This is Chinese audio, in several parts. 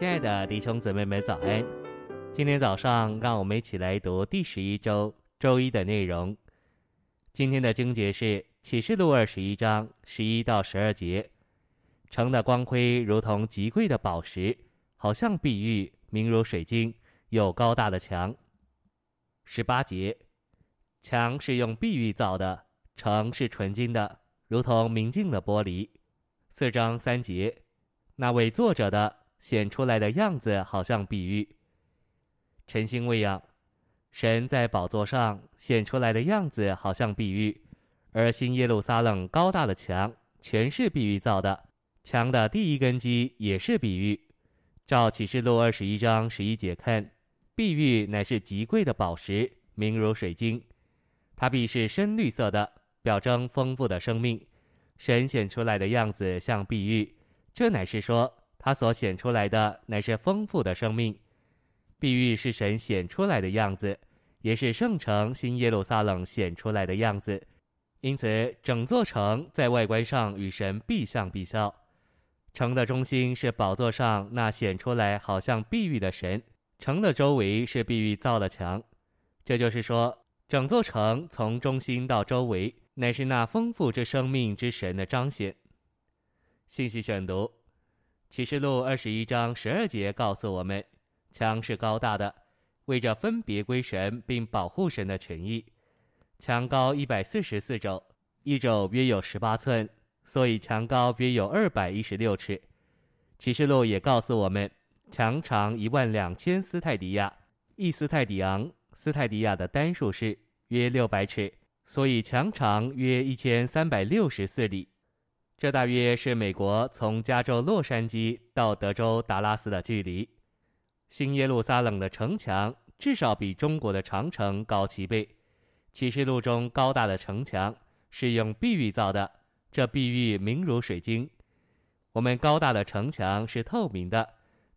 亲爱的弟兄姊妹们，早安！今天早上，让我们一起来读第十一周周一的内容。今天的经节是启示录二十一章十一到十二节。城的光辉如同极贵的宝石，好像碧玉，明如水晶，有高大的墙。十八节，墙是用碧玉造的，城是纯金的，如同明镜的玻璃。四章三节，那位作者的显出来的样子好像碧玉。晨星未央，神在宝座上显出来的样子好像碧玉，而新耶路撒冷高大的墙全是碧玉造的。墙的第一根基也是碧玉，照启示录二十一章十一节看，碧玉乃是极贵的宝石，明如水晶，它必是深绿色的，表征丰富的生命。神显出来的样子像碧玉，这乃是说他所显出来的乃是丰富的生命。碧玉是神显出来的样子，也是圣城新耶路撒冷显出来的样子，因此整座城在外观上与神必像必效。城的中心是宝座上那显出来好像碧玉的神，城的周围是碧玉造的墙。这就是说，整座城从中心到周围，乃是那丰富之生命之神的彰显。信息选读：启示录二十一章十二节告诉我们，墙是高大的，为着分别归神并保护神的权益。墙高一百四十四肘，一肘约有十八寸。所以墙高约有二百一十六尺。启示录也告诉我们，墙长一万两千斯泰迪亚，一斯泰迪昂，斯泰迪亚的单数是约六百尺，所以墙长约一千三百六十四里。这大约是美国从加州洛杉矶到德州达拉斯的距离。新耶路撒冷的城墙至少比中国的长城高七倍。启示录中高大的城墙是用碧玉造的。这碧玉明如水晶，我们高大的城墙是透明的，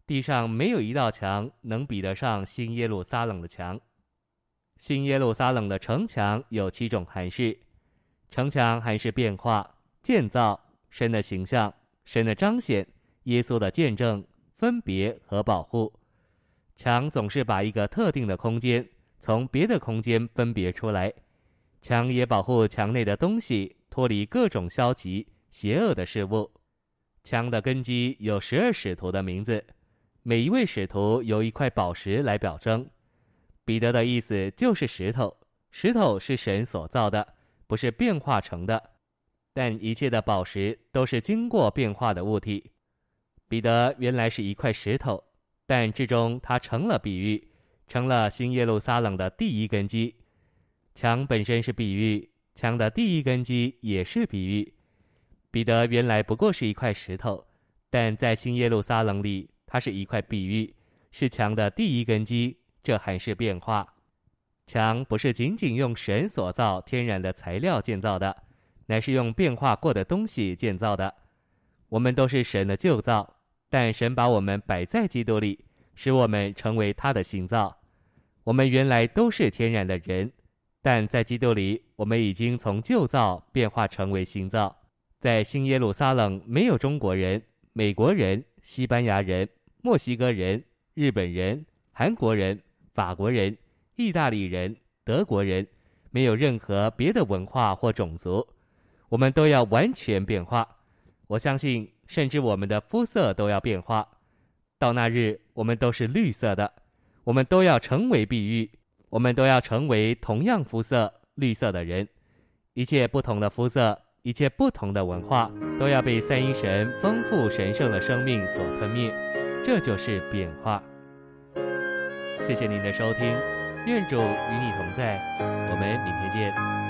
地上没有一道墙能比得上新耶路撒冷的墙。新耶路撒冷的城墙有七种函式，城墙函式变化、建造、神的形象、神的彰显、耶稣的见证、分别和保护。墙总是把一个特定的空间从别的空间分别出来，墙也保护墙内的东西。脱离各种消极、邪恶的事物。墙的根基有十二使徒的名字，每一位使徒由一块宝石来表征。彼得的意思就是石头，石头是神所造的，不是变化成的。但一切的宝石都是经过变化的物体。彼得原来是一块石头，但至终他成了碧玉，成了新耶路撒冷的第一根基。墙本身是碧玉。墙的第一根基也是碧玉。彼得原来不过是一块石头，但在新耶路撒冷里，它是一块碧玉，是墙的第一根基。这还是变化。墙不是仅仅用神所造天然的材料建造的，乃是用变化过的东西建造的。我们都是神的旧造，但神把我们摆在基督里，使我们成为他的新造。我们原来都是天然的人。但在基督里，我们已经从旧造变化成为新造。在新耶路撒冷，没有中国人、美国人、西班牙人、墨西哥人、日本人、韩国人、法国人、意大利人、德国人，没有任何别的文化或种族。我们都要完全变化。我相信，甚至我们的肤色都要变化。到那日，我们都是绿色的。我们都要成为碧玉。我们都要成为同样肤色绿色的人，一切不同的肤色，一切不同的文化，都要被三一神丰富神圣的生命所吞灭，这就是变化。谢谢您的收听，愿主与你同在，我们明天见。